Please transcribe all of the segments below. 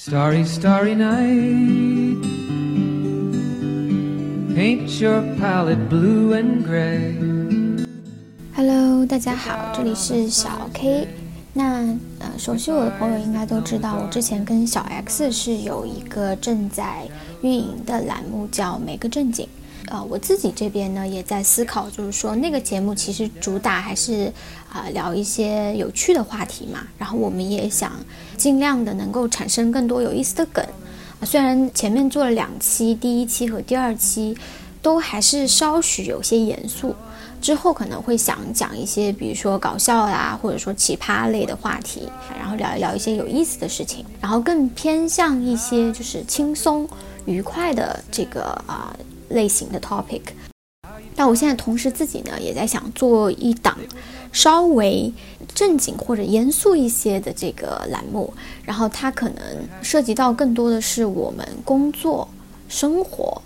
Starry, starry night. Paint your palette blue and gray. Hello，大家好，这里是小 K。那呃，熟悉我的朋友应该都知道，我之前跟小 X 是有一个正在运营的栏目，叫《每个正经》。呃，我自己这边呢也在思考，就是说那个节目其实主打还是啊聊一些有趣的话题嘛，然后我们也想尽量的能够产生更多有意思的梗。啊，虽然前面做了两期，第一期和第二期都还是稍许有些严肃，之后可能会想讲一些，比如说搞笑啊，或者说奇葩类的话题，然后聊一聊一些有意思的事情，然后更偏向一些就是轻松愉快的这个啊。类型的 topic，但我现在同时自己呢也在想做一档稍微正经或者严肃一些的这个栏目，然后它可能涉及到更多的是我们工作、生活、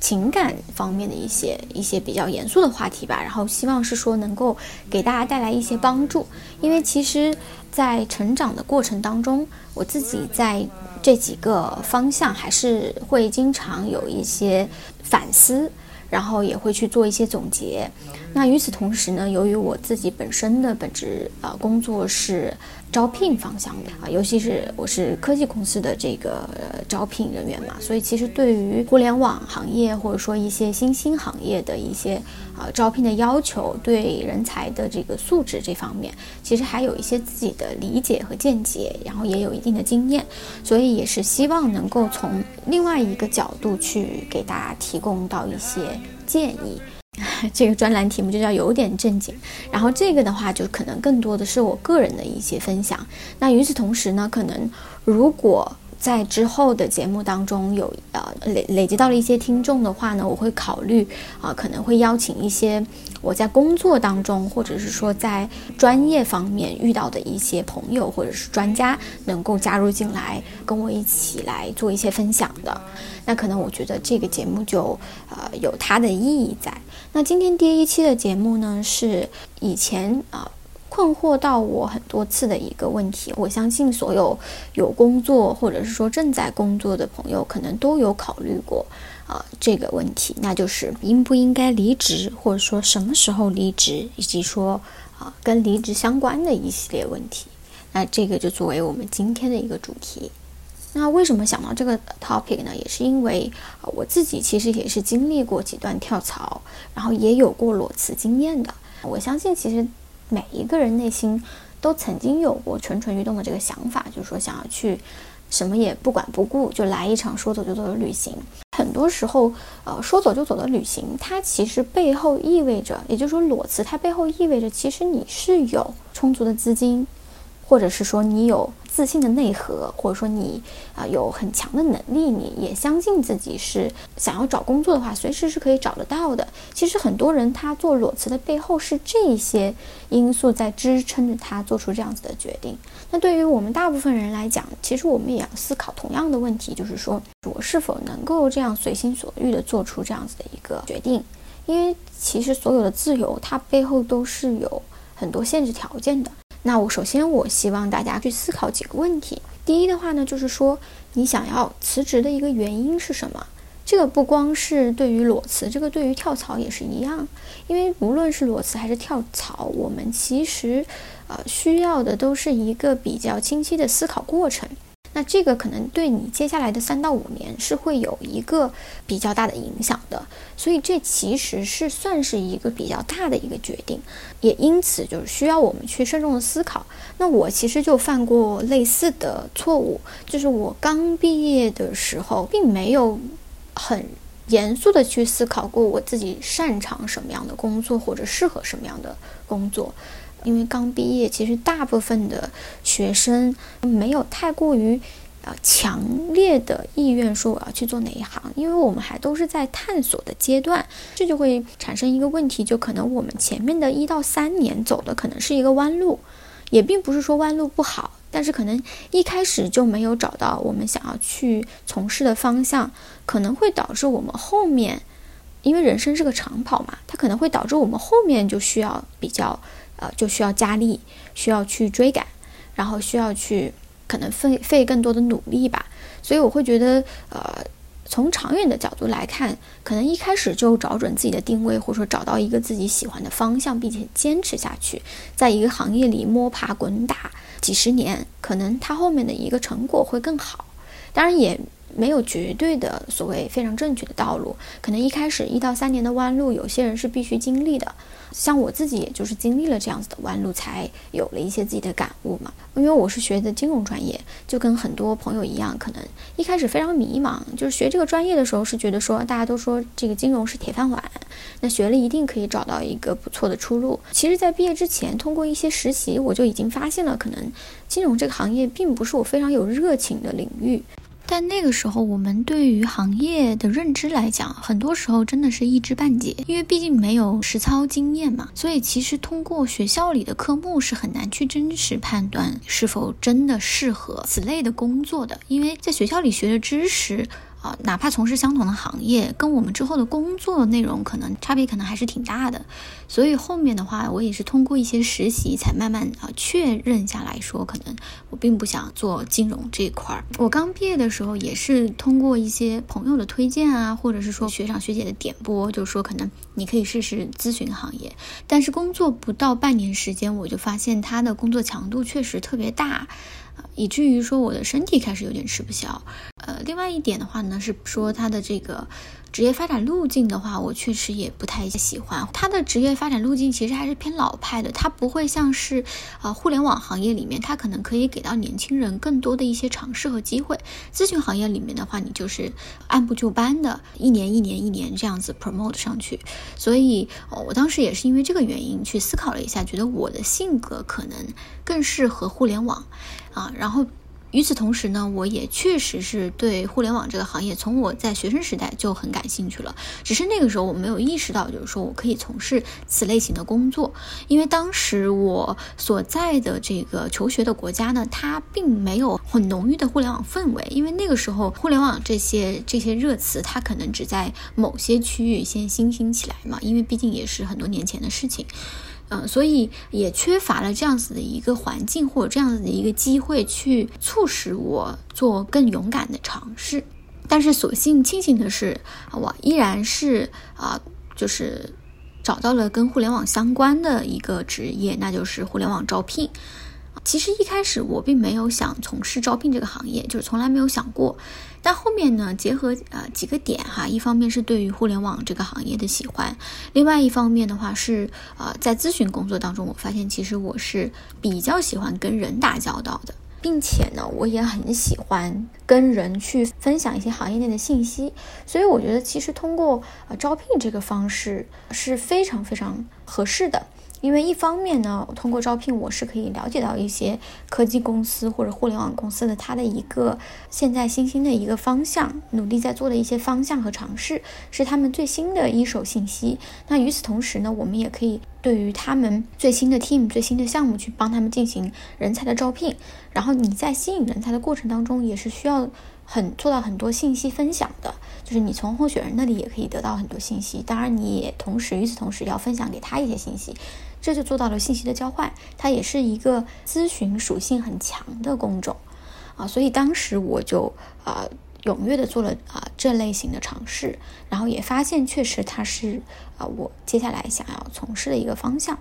情感方面的一些一些比较严肃的话题吧。然后希望是说能够给大家带来一些帮助，因为其实，在成长的过程当中，我自己在。这几个方向还是会经常有一些反思，然后也会去做一些总结。那与此同时呢，由于我自己本身的本职呃工作是。招聘方向的啊，尤其是我是科技公司的这个招聘人员嘛，所以其实对于互联网行业或者说一些新兴行业的一些啊招聘的要求，对人才的这个素质这方面，其实还有一些自己的理解和见解，然后也有一定的经验，所以也是希望能够从另外一个角度去给大家提供到一些建议。这个专栏题目就叫有点正经，然后这个的话就可能更多的是我个人的一些分享。那与此同时呢，可能如果在之后的节目当中有呃累累积到了一些听众的话呢，我会考虑啊可能会邀请一些我在工作当中或者是说在专业方面遇到的一些朋友或者是专家能够加入进来跟我一起来做一些分享的。那可能我觉得这个节目就呃有它的意义在。那今天第一期的节目呢，是以前啊困惑到我很多次的一个问题。我相信所有有工作或者是说正在工作的朋友，可能都有考虑过啊这个问题，那就是应不应该离职，或者说什么时候离职，以及说啊跟离职相关的一系列问题。那这个就作为我们今天的一个主题。那为什么想到这个 topic 呢？也是因为啊我自己其实也是经历过几段跳槽，然后也有过裸辞经验的。我相信，其实每一个人内心都曾经有过蠢蠢欲动的这个想法，就是说想要去什么也不管不顾，就来一场说走就走的旅行。很多时候，呃，说走就走的旅行，它其实背后意味着，也就是说裸辞，它背后意味着其实你是有充足的资金。或者是说你有自信的内核，或者说你啊有很强的能力，你也相信自己是想要找工作的话，随时是可以找得到的。其实很多人他做裸辞的背后是这些因素在支撑着他做出这样子的决定。那对于我们大部分人来讲，其实我们也要思考同样的问题，就是说我是否能够这样随心所欲的做出这样子的一个决定？因为其实所有的自由，它背后都是有很多限制条件的。那我首先，我希望大家去思考几个问题。第一的话呢，就是说你想要辞职的一个原因是什么？这个不光是对于裸辞，这个对于跳槽也是一样。因为无论是裸辞还是跳槽，我们其实呃需要的都是一个比较清晰的思考过程。那这个可能对你接下来的三到五年是会有一个比较大的影响的，所以这其实是算是一个比较大的一个决定，也因此就是需要我们去慎重的思考。那我其实就犯过类似的错误，就是我刚毕业的时候，并没有很严肃的去思考过我自己擅长什么样的工作或者适合什么样的工作。因为刚毕业，其实大部分的学生没有太过于，呃，强烈的意愿说我要去做哪一行，因为我们还都是在探索的阶段，这就会产生一个问题，就可能我们前面的一到三年走的可能是一个弯路，也并不是说弯路不好，但是可能一开始就没有找到我们想要去从事的方向，可能会导致我们后面，因为人生是个长跑嘛，它可能会导致我们后面就需要比较。呃，就需要加力，需要去追赶，然后需要去可能费费更多的努力吧。所以我会觉得，呃，从长远的角度来看，可能一开始就找准自己的定位，或者说找到一个自己喜欢的方向，并且坚持下去，在一个行业里摸爬滚打几十年，可能它后面的一个成果会更好。当然也。没有绝对的所谓非常正确的道路，可能一开始一到三年的弯路，有些人是必须经历的。像我自己，也就是经历了这样子的弯路，才有了一些自己的感悟嘛。因为我是学的金融专业，就跟很多朋友一样，可能一开始非常迷茫，就是学这个专业的时候是觉得说，大家都说这个金融是铁饭碗，那学了一定可以找到一个不错的出路。其实，在毕业之前，通过一些实习，我就已经发现了，可能金融这个行业并不是我非常有热情的领域。但那个时候，我们对于行业的认知来讲，很多时候真的是一知半解，因为毕竟没有实操经验嘛。所以，其实通过学校里的科目是很难去真实判断是否真的适合此类的工作的，因为在学校里学的知识。哪怕从事相同的行业，跟我们之后的工作内容可能差别可能还是挺大的。所以后面的话，我也是通过一些实习才慢慢啊确认下来说，可能我并不想做金融这一块儿。我刚毕业的时候也是通过一些朋友的推荐啊，或者是说学长学姐的点拨，就是说可能你可以试试咨询行业。但是工作不到半年时间，我就发现他的工作强度确实特别大。以至于说我的身体开始有点吃不消，呃，另外一点的话呢，是说它的这个职业发展路径的话，我确实也不太喜欢。他的职业发展路径其实还是偏老派的，他不会像是呃互联网行业里面，他可能可以给到年轻人更多的一些尝试和机会。咨询行业里面的话，你就是按部就班的，一年一年一年这样子 promote 上去。所以，我当时也是因为这个原因去思考了一下，觉得我的性格可能更适合互联网。啊，然后与此同时呢，我也确实是对互联网这个行业，从我在学生时代就很感兴趣了。只是那个时候我没有意识到，就是说我可以从事此类型的工作，因为当时我所在的这个求学的国家呢，它并没有很浓郁的互联网氛围。因为那个时候互联网这些这些热词，它可能只在某些区域先新兴起来嘛，因为毕竟也是很多年前的事情。嗯，所以也缺乏了这样子的一个环境或者这样子的一个机会，去促使我做更勇敢的尝试。但是所幸庆幸的是，我依然是啊，就是找到了跟互联网相关的一个职业，那就是互联网招聘。其实一开始我并没有想从事招聘这个行业，就是从来没有想过。但后面呢，结合呃几个点哈，一方面是对于互联网这个行业的喜欢，另外一方面的话是呃在咨询工作当中，我发现其实我是比较喜欢跟人打交道的，并且呢，我也很喜欢跟人去分享一些行业内的信息，所以我觉得其实通过呃招聘这个方式是非常非常合适的。因为一方面呢，通过招聘我是可以了解到一些科技公司或者互联网公司的它的一个现在新兴的一个方向，努力在做的一些方向和尝试，是他们最新的一手信息。那与此同时呢，我们也可以对于他们最新的 team、最新的项目去帮他们进行人才的招聘。然后你在吸引人才的过程当中，也是需要很做到很多信息分享的，就是你从候选人那里也可以得到很多信息。当然，你也同时与此同时要分享给他一些信息。这就做到了信息的交换，它也是一个咨询属性很强的工种，啊，所以当时我就啊踊跃的做了啊这类型的尝试，然后也发现确实它是啊我接下来想要从事的一个方向，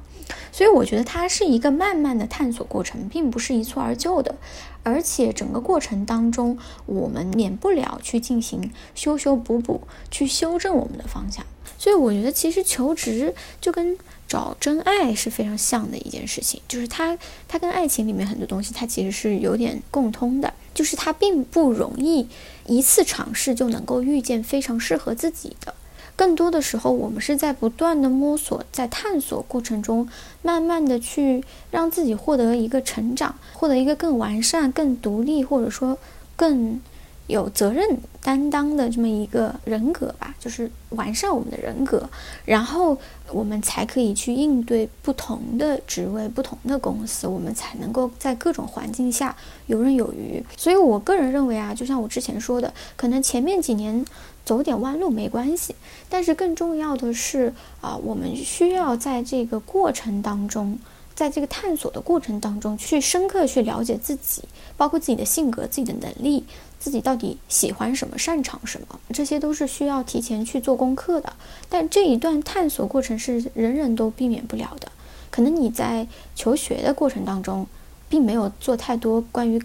所以我觉得它是一个慢慢的探索过程，并不是一蹴而就的，而且整个过程当中我们免不了去进行修修补补，去修正我们的方向，所以我觉得其实求职就跟。找真爱是非常像的一件事情，就是它，它跟爱情里面很多东西，它其实是有点共通的，就是它并不容易一次尝试就能够遇见非常适合自己的，更多的时候，我们是在不断的摸索，在探索过程中，慢慢的去让自己获得一个成长，获得一个更完善、更独立，或者说更。有责任担当的这么一个人格吧，就是完善我们的人格，然后我们才可以去应对不同的职位、不同的公司，我们才能够在各种环境下游刃有余。所以我个人认为啊，就像我之前说的，可能前面几年走点弯路没关系，但是更重要的是啊，我们需要在这个过程当中在这个探索的过程当中，去深刻去了解自己，包括自己的性格、自己的能力，自己到底喜欢什么、擅长什么，这些都是需要提前去做功课的。但这一段探索过程是人人都避免不了的。可能你在求学的过程当中，并没有做太多关于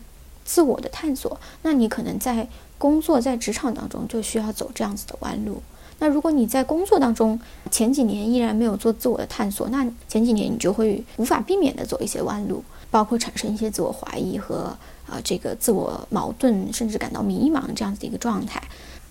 自我的探索，那你可能在工作、在职场当中就需要走这样子的弯路。那如果你在工作当中前几年依然没有做自我的探索，那前几年你就会无法避免的走一些弯路，包括产生一些自我怀疑和啊这个自我矛盾，甚至感到迷茫这样子的一个状态。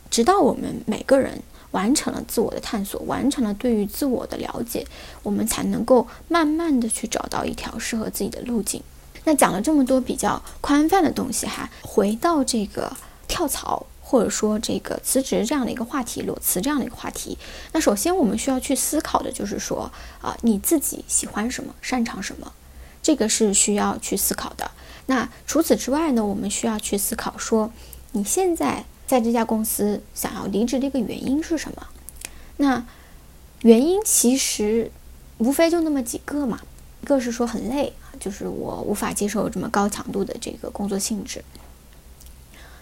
直到我们每个人完成了自我的探索，完成了对于自我的了解，我们才能够慢慢的去找到一条适合自己的路径。那讲了这么多比较宽泛的东西哈，回到这个跳槽。或者说这个辞职这样的一个话题，裸辞这样的一个话题，那首先我们需要去思考的就是说啊，你自己喜欢什么，擅长什么，这个是需要去思考的。那除此之外呢，我们需要去思考说，你现在在这家公司想要离职的一个原因是什么？那原因其实无非就那么几个嘛，一个是说很累啊就是我无法接受这么高强度的这个工作性质。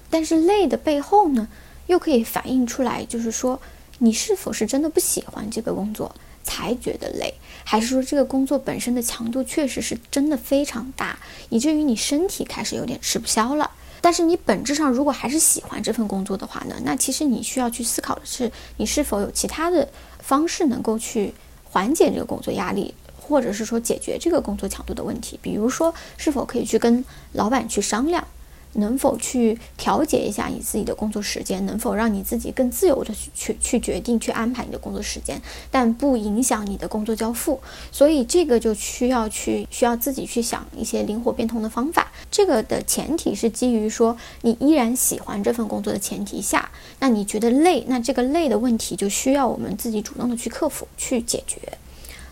但是累的背后呢，又可以反映出来，就是说你是否是真的不喜欢这个工作才觉得累，还是说这个工作本身的强度确实是真的非常大，以至于你身体开始有点吃不消了。但是你本质上如果还是喜欢这份工作的话呢，那其实你需要去思考的是，你是否有其他的方式能够去缓解这个工作压力，或者是说解决这个工作强度的问题，比如说是否可以去跟老板去商量。能否去调节一下你自己的工作时间？能否让你自己更自由的去去去决定去安排你的工作时间，但不影响你的工作交付？所以这个就需要去需要自己去想一些灵活变通的方法。这个的前提是基于说你依然喜欢这份工作的前提下，那你觉得累，那这个累的问题就需要我们自己主动的去克服去解决。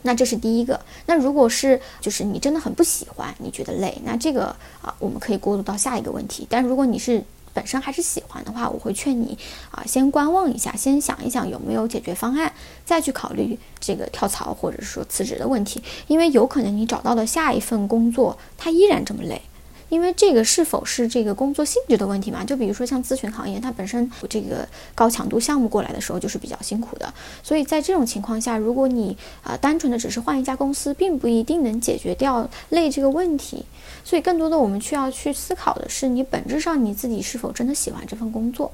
那这是第一个。那如果是就是你真的很不喜欢，你觉得累，那这个啊，我们可以过渡到下一个问题。但如果你是本身还是喜欢的话，我会劝你啊，先观望一下，先想一想有没有解决方案，再去考虑这个跳槽或者说辞职的问题。因为有可能你找到的下一份工作，它依然这么累。因为这个是否是这个工作性质的问题嘛？就比如说像咨询行业，它本身这个高强度项目过来的时候就是比较辛苦的，所以在这种情况下，如果你啊单纯的只是换一家公司，并不一定能解决掉累这个问题。所以更多的我们需要去思考的是，你本质上你自己是否真的喜欢这份工作。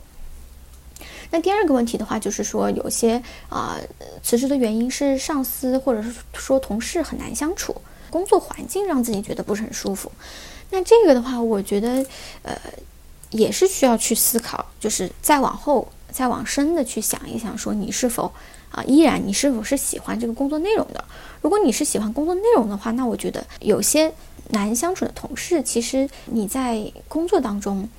那第二个问题的话，就是说有些啊辞职的原因是上司或者是说同事很难相处，工作环境让自己觉得不是很舒服。那这个的话，我觉得，呃，也是需要去思考，就是再往后、再往深的去想一想，说你是否啊，依然你是否是喜欢这个工作内容的？如果你是喜欢工作内容的话，那我觉得有些难相处的同事，其实你在工作当中。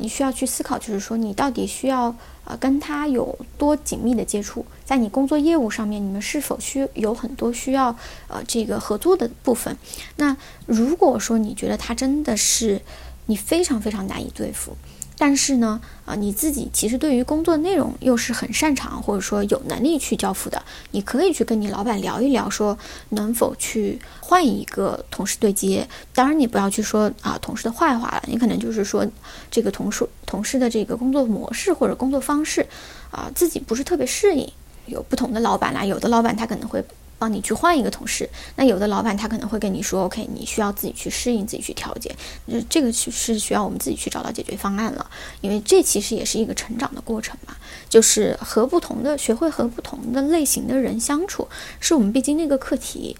你需要去思考，就是说你到底需要呃跟他有多紧密的接触，在你工作业务上面，你们是否需有很多需要呃这个合作的部分？那如果说你觉得他真的是你非常非常难以对付。但是呢，啊，你自己其实对于工作内容又是很擅长，或者说有能力去交付的，你可以去跟你老板聊一聊，说能否去换一个同事对接。当然，你不要去说啊同事的坏话了，你可能就是说这个同事同事的这个工作模式或者工作方式，啊，自己不是特别适应。有不同的老板啦，有的老板他可能会。帮你去换一个同事，那有的老板他可能会跟你说，OK，你需要自己去适应，自己去调节，就这个是需要我们自己去找到解决方案了，因为这其实也是一个成长的过程嘛，就是和不同的学会和不同的类型的人相处，是我们必经的一个课题。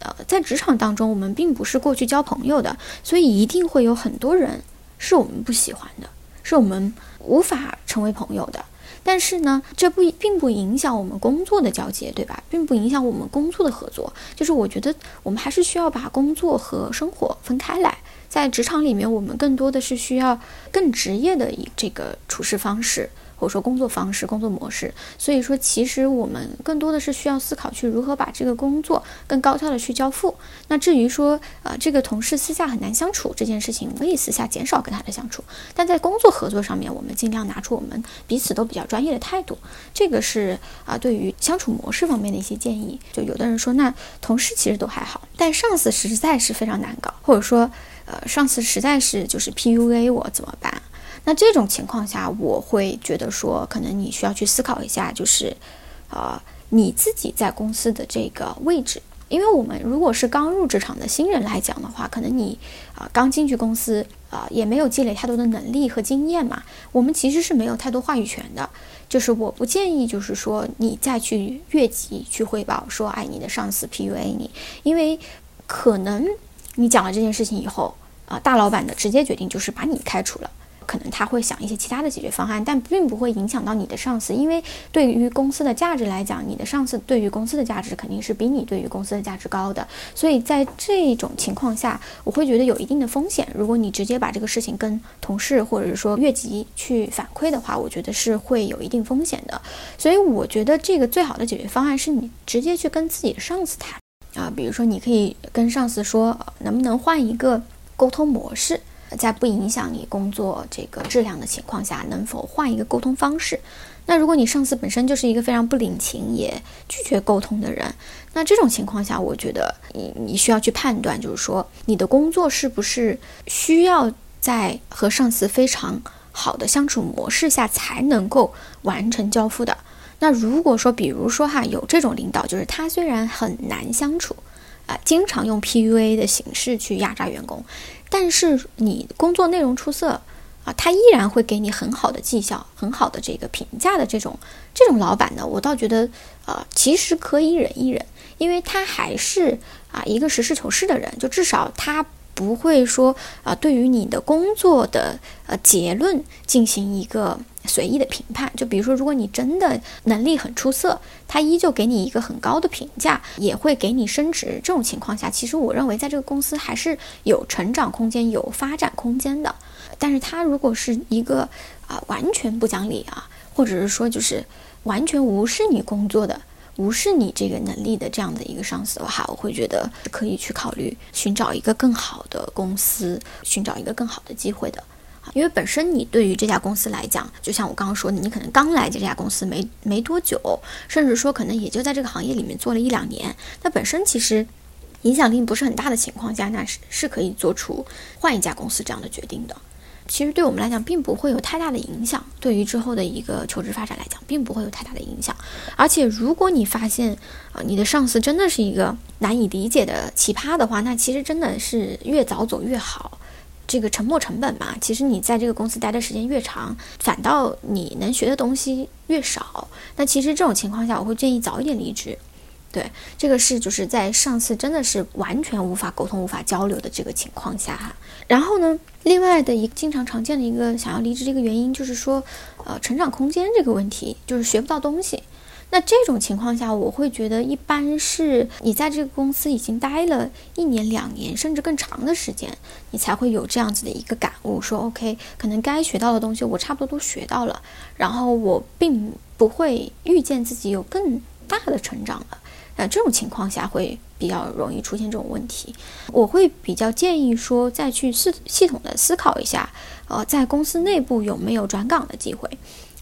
呃，在职场当中，我们并不是过去交朋友的，所以一定会有很多人是我们不喜欢的，是我们无法成为朋友的。但是呢，这不并不影响我们工作的交接，对吧？并不影响我们工作的合作。就是我觉得我们还是需要把工作和生活分开来。在职场里面，我们更多的是需要更职业的一这个处事方式，或者说工作方式、工作模式。所以说，其实我们更多的是需要思考去如何把这个工作更高效的去交付。那至于说，呃，这个同事私下很难相处这件事情，可以私下减少跟他的相处，但在工作合作上面，我们尽量拿出我们彼此都比较专业的态度。这个是啊，对于相处模式方面的一些建议。就有的人说，那同事其实都还好，但上司实在是非常难搞，或者说，呃，上司实在是就是 PUA 我怎么办？那这种情况下，我会觉得说，可能你需要去思考一下，就是，呃，你自己在公司的这个位置。因为我们如果是刚入职场的新人来讲的话，可能你啊刚进去公司啊也没有积累太多的能力和经验嘛，我们其实是没有太多话语权的。就是我不建议，就是说你再去越级去汇报说，哎，你的上司 PUA 你，因为可能你讲了这件事情以后啊，大老板的直接决定就是把你开除了。可能他会想一些其他的解决方案，但并不会影响到你的上司，因为对于公司的价值来讲，你的上司对于公司的价值肯定是比你对于公司的价值高的。所以在这种情况下，我会觉得有一定的风险。如果你直接把这个事情跟同事或者说越级去反馈的话，我觉得是会有一定风险的。所以我觉得这个最好的解决方案是你直接去跟自己的上司谈啊，比如说你可以跟上司说，能不能换一个沟通模式。在不影响你工作这个质量的情况下，能否换一个沟通方式？那如果你上司本身就是一个非常不领情也拒绝沟通的人，那这种情况下，我觉得你你需要去判断，就是说你的工作是不是需要在和上司非常好的相处模式下才能够完成交付的。那如果说，比如说哈，有这种领导，就是他虽然很难相处。啊，经常用 PUA 的形式去压榨员工，但是你工作内容出色啊，他依然会给你很好的绩效、很好的这个评价的这种这种老板呢，我倒觉得啊，其实可以忍一忍，因为他还是啊一个实事求是的人，就至少他不会说啊对于你的工作的呃结论进行一个。随意的评判，就比如说，如果你真的能力很出色，他依旧给你一个很高的评价，也会给你升职。这种情况下，其实我认为在这个公司还是有成长空间、有发展空间的。但是他如果是一个啊完全不讲理啊，或者是说就是完全无视你工作的、无视你这个能力的这样的一个上司的话，我会觉得可以去考虑寻找一个更好的公司，寻找一个更好的机会的。因为本身你对于这家公司来讲，就像我刚刚说的，你可能刚来这家公司没没多久，甚至说可能也就在这个行业里面做了一两年，那本身其实影响力不是很大的情况下，那是是可以做出换一家公司这样的决定的。其实对我们来讲，并不会有太大的影响，对于之后的一个求职发展来讲，并不会有太大的影响。而且如果你发现啊，你的上司真的是一个难以理解的奇葩的话，那其实真的是越早走越好。这个沉没成本嘛，其实你在这个公司待的时间越长，反倒你能学的东西越少。那其实这种情况下，我会建议早一点离职。对，这个是就是在上次真的是完全无法沟通、无法交流的这个情况下哈。然后呢，另外的一个经常常见的一个想要离职的一个原因，就是说，呃，成长空间这个问题，就是学不到东西。那这种情况下，我会觉得一般是你在这个公司已经待了一年、两年，甚至更长的时间，你才会有这样子的一个感悟，说 OK，可能该学到的东西我差不多都学到了，然后我并不会预见自己有更大的成长了。那这种情况下会比较容易出现这种问题。我会比较建议说，再去系系统的思考一下，呃，在公司内部有没有转岗的机会。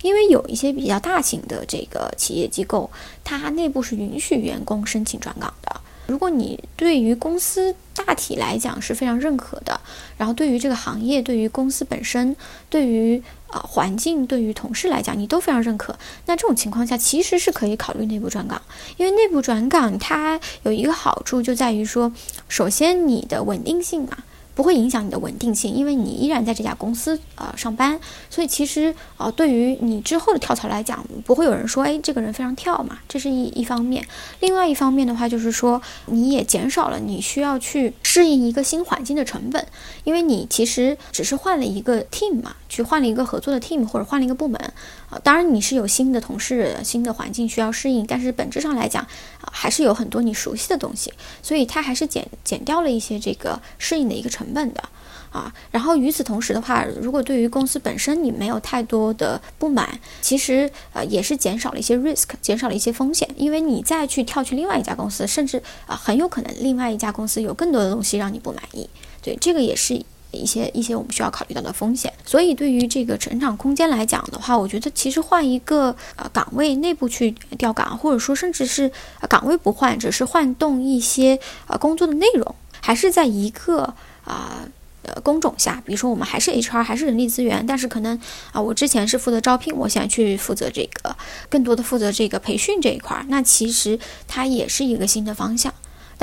因为有一些比较大型的这个企业机构，它内部是允许员工申请转岗的。如果你对于公司大体来讲是非常认可的，然后对于这个行业、对于公司本身、对于啊环境、对于同事来讲，你都非常认可，那这种情况下其实是可以考虑内部转岗。因为内部转岗它有一个好处就在于说，首先你的稳定性嘛。不会影响你的稳定性，因为你依然在这家公司呃上班，所以其实呃对于你之后的跳槽来讲，不会有人说哎这个人非常跳嘛，这是一一方面。另外一方面的话，就是说你也减少了你需要去适应一个新环境的成本，因为你其实只是换了一个 team 嘛，去换了一个合作的 team 或者换了一个部门啊，当然你是有新的同事、新的环境需要适应，但是本质上来讲还是有很多你熟悉的东西，所以它还是减减掉了一些这个适应的一个成。本的啊。然后与此同时的话，如果对于公司本身你没有太多的不满，其实呃也是减少了一些 risk，减少了一些风险，因为你再去跳去另外一家公司，甚至啊很有可能另外一家公司有更多的东西让你不满意。对，这个也是。一些一些我们需要考虑到的风险，所以对于这个成长空间来讲的话，我觉得其实换一个呃岗位内部去调岗，或者说甚至是岗位不换，只是换动一些呃工作的内容，还是在一个啊呃工种下，比如说我们还是 HR 还是人力资源，但是可能啊我之前是负责招聘，我现在去负责这个更多的负责这个培训这一块儿，那其实它也是一个新的方向。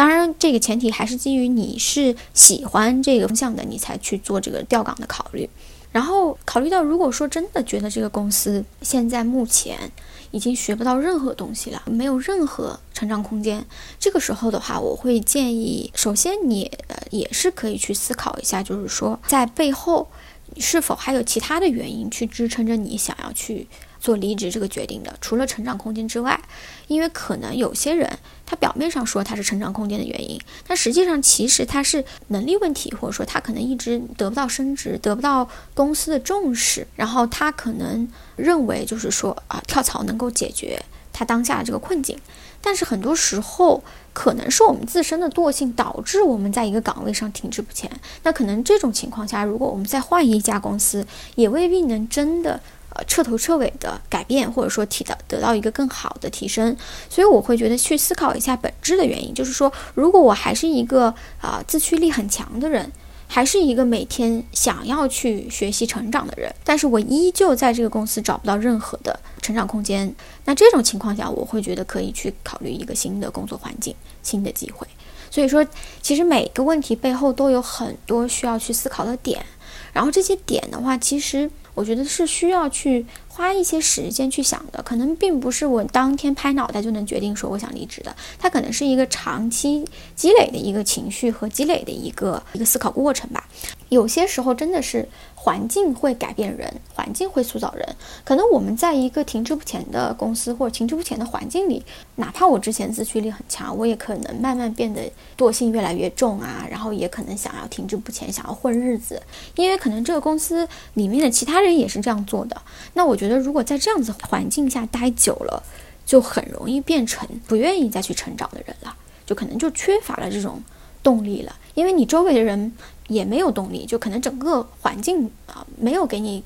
当然，这个前提还是基于你是喜欢这个方向的，你才去做这个调岗的考虑。然后考虑到，如果说真的觉得这个公司现在目前已经学不到任何东西了，没有任何成长空间，这个时候的话，我会建议，首先你呃也是可以去思考一下，就是说在背后是否还有其他的原因去支撑着你想要去。做离职这个决定的，除了成长空间之外，因为可能有些人他表面上说他是成长空间的原因，但实际上其实他是能力问题，或者说他可能一直得不到升职，得不到公司的重视，然后他可能认为就是说啊跳槽能够解决他当下的这个困境，但是很多时候可能是我们自身的惰性导致我们在一个岗位上停滞不前，那可能这种情况下，如果我们再换一家公司，也未必能真的。彻头彻尾的改变，或者说提到得到一个更好的提升，所以我会觉得去思考一下本质的原因，就是说，如果我还是一个啊自驱力很强的人，还是一个每天想要去学习成长的人，但是我依旧在这个公司找不到任何的成长空间，那这种情况下，我会觉得可以去考虑一个新的工作环境、新的机会。所以说，其实每个问题背后都有很多需要去思考的点，然后这些点的话，其实。我觉得是需要去花一些时间去想的，可能并不是我当天拍脑袋就能决定说我想离职的，它可能是一个长期积累的一个情绪和积累的一个一个思考过程吧。有些时候真的是环境会改变人，环境会塑造人。可能我们在一个停滞不前的公司或者停滞不前的环境里，哪怕我之前自驱力很强，我也可能慢慢变得惰性越来越重啊，然后也可能想要停滞不前，想要混日子，因为可能这个公司里面的其他人也是这样做的。那我觉得，如果在这样子环境下待久了，就很容易变成不愿意再去成长的人了，就可能就缺乏了这种动力了，因为你周围的人。也没有动力，就可能整个环境啊没有给你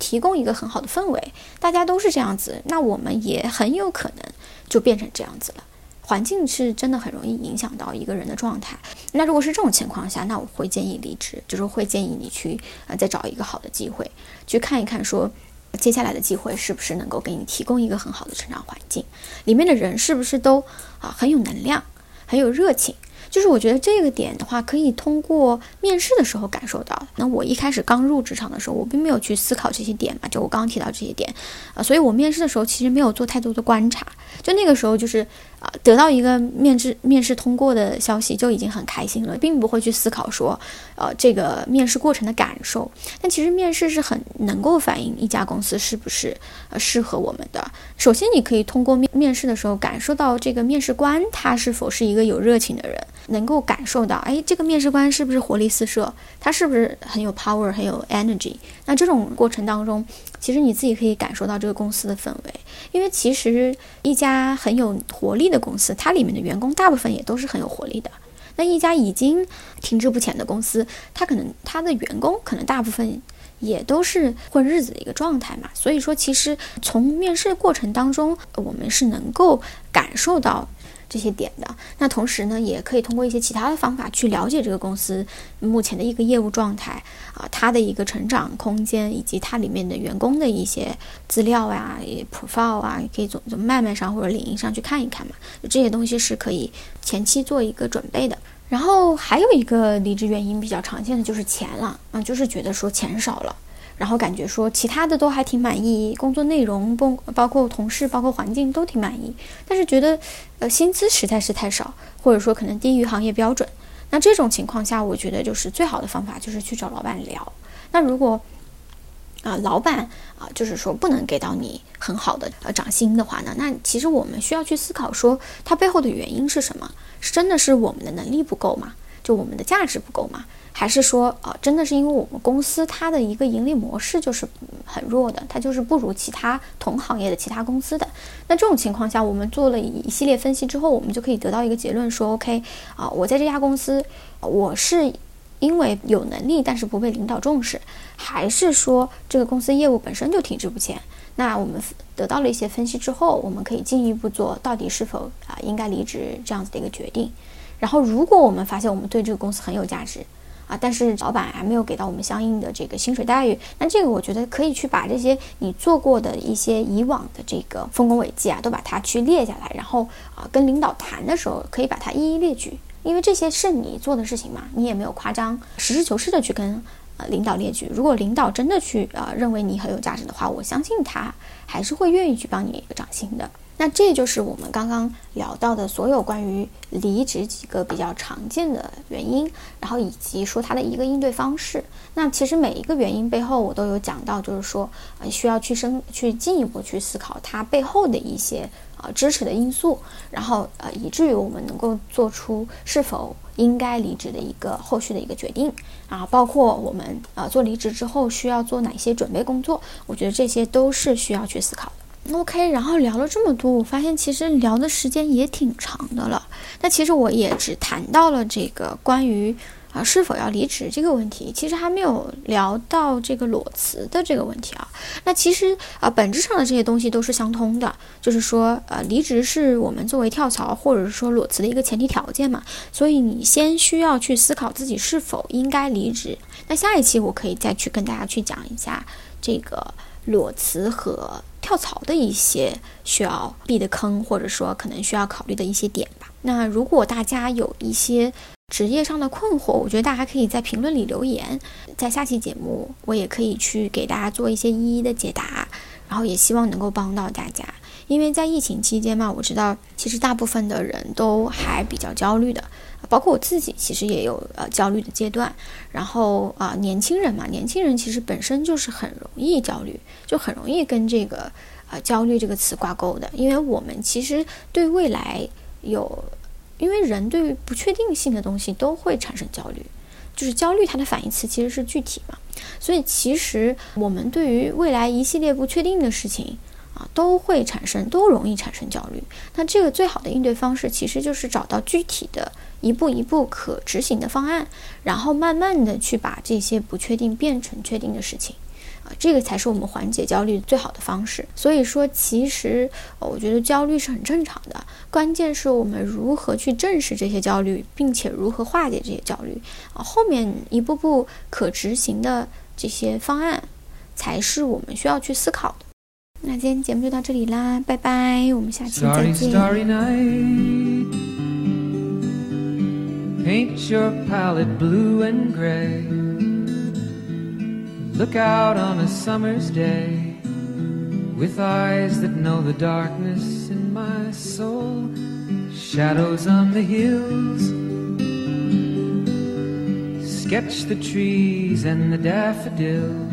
提供一个很好的氛围，大家都是这样子，那我们也很有可能就变成这样子了。环境是真的很容易影响到一个人的状态。那如果是这种情况下，那我会建议离职，就是会建议你去啊再找一个好的机会，去看一看说接下来的机会是不是能够给你提供一个很好的成长环境，里面的人是不是都啊很有能量，很有热情。就是我觉得这个点的话，可以通过面试的时候感受到。那我一开始刚入职场的时候，我并没有去思考这些点嘛，就我刚提到这些点，啊，所以我面试的时候其实没有做太多的观察。就那个时候，就是啊，得到一个面试面试通过的消息就已经很开心了，并不会去思考说，呃，这个面试过程的感受。但其实面试是很能够反映一家公司是不是呃适合我们的。首先，你可以通过面面试的时候感受到这个面试官他是否是一个有热情的人。能够感受到，哎，这个面试官是不是活力四射？他是不是很有 power，很有 energy？那这种过程当中，其实你自己可以感受到这个公司的氛围。因为其实一家很有活力的公司，它里面的员工大部分也都是很有活力的。那一家已经停滞不前的公司，它可能它的员工可能大部分也都是混日子的一个状态嘛。所以说，其实从面试过程当中，我们是能够感受到。这些点的，那同时呢，也可以通过一些其他的方法去了解这个公司目前的一个业务状态啊，它的一个成长空间，以及它里面的员工的一些资料呀、profile 啊，可以从从脉脉上或者领英上去看一看嘛。这些东西是可以前期做一个准备的。然后还有一个离职原因比较常见的就是钱了啊，就是觉得说钱少了。然后感觉说其他的都还挺满意，工作内容包包括同事，包括环境都挺满意，但是觉得呃薪资实在是太少，或者说可能低于行业标准。那这种情况下，我觉得就是最好的方法就是去找老板聊。那如果啊老板啊就是说不能给到你很好的呃涨薪的话呢，那其实我们需要去思考说它背后的原因是什么？是真的是我们的能力不够吗？就我们的价值不够吗？还是说，呃，真的是因为我们公司它的一个盈利模式就是很弱的，它就是不如其他同行业的其他公司的。那这种情况下，我们做了一系列分析之后，我们就可以得到一个结论，说，OK，啊，我在这家公司，我是因为有能力，但是不被领导重视，还是说这个公司业务本身就停滞不前？那我们得到了一些分析之后，我们可以进一步做到底是否啊应该离职这样子的一个决定。然后，如果我们发现我们对这个公司很有价值，啊，但是老板还没有给到我们相应的这个薪水待遇，那这个我觉得可以去把这些你做过的一些以往的这个丰功伟绩啊，都把它去列下来，然后啊跟领导谈的时候可以把它一一列举，因为这些是你做的事情嘛，你也没有夸张，实事求是的去跟呃领导列举。如果领导真的去呃认为你很有价值的话，我相信他还是会愿意去帮你涨薪的。那这就是我们刚刚聊到的所有关于离职几个比较常见的原因，然后以及说它的一个应对方式。那其实每一个原因背后，我都有讲到，就是说呃需要去深去进一步去思考它背后的一些呃支持的因素，然后呃以至于我们能够做出是否应该离职的一个后续的一个决定啊，包括我们呃做离职之后需要做哪些准备工作，我觉得这些都是需要去思考的。OK，然后聊了这么多，我发现其实聊的时间也挺长的了。那其实我也只谈到了这个关于啊是否要离职这个问题，其实还没有聊到这个裸辞的这个问题啊。那其实啊本质上的这些东西都是相通的，就是说呃离职是我们作为跳槽或者是说裸辞的一个前提条件嘛。所以你先需要去思考自己是否应该离职。那下一期我可以再去跟大家去讲一下这个裸辞和。跳槽的一些需要避的坑，或者说可能需要考虑的一些点吧。那如果大家有一些职业上的困惑，我觉得大家可以在评论里留言，在下期节目我也可以去给大家做一些一一的解答，然后也希望能够帮到大家。因为在疫情期间嘛，我知道其实大部分的人都还比较焦虑的，包括我自己其实也有呃焦虑的阶段。然后啊，年轻人嘛，年轻人其实本身就是很容易焦虑，就很容易跟这个呃焦虑这个词挂钩的。因为我们其实对未来有，因为人对于不确定性的东西都会产生焦虑，就是焦虑它的反义词其实是具体嘛。所以其实我们对于未来一系列不确定的事情。啊，都会产生，都容易产生焦虑。那这个最好的应对方式，其实就是找到具体的一步一步可执行的方案，然后慢慢的去把这些不确定变成确定的事情。啊，这个才是我们缓解焦虑最好的方式。所以说，其实我觉得焦虑是很正常的，关键是我们如何去正视这些焦虑，并且如何化解这些焦虑。啊，后面一步步可执行的这些方案，才是我们需要去思考的。那今天节目就到这里啦，拜拜，我们下期再见。Paint your palette blue and gray. Look out on a summer's day with eyes that know the darkness in my soul. Shadows on the hills. Sketch the trees and the daffodils.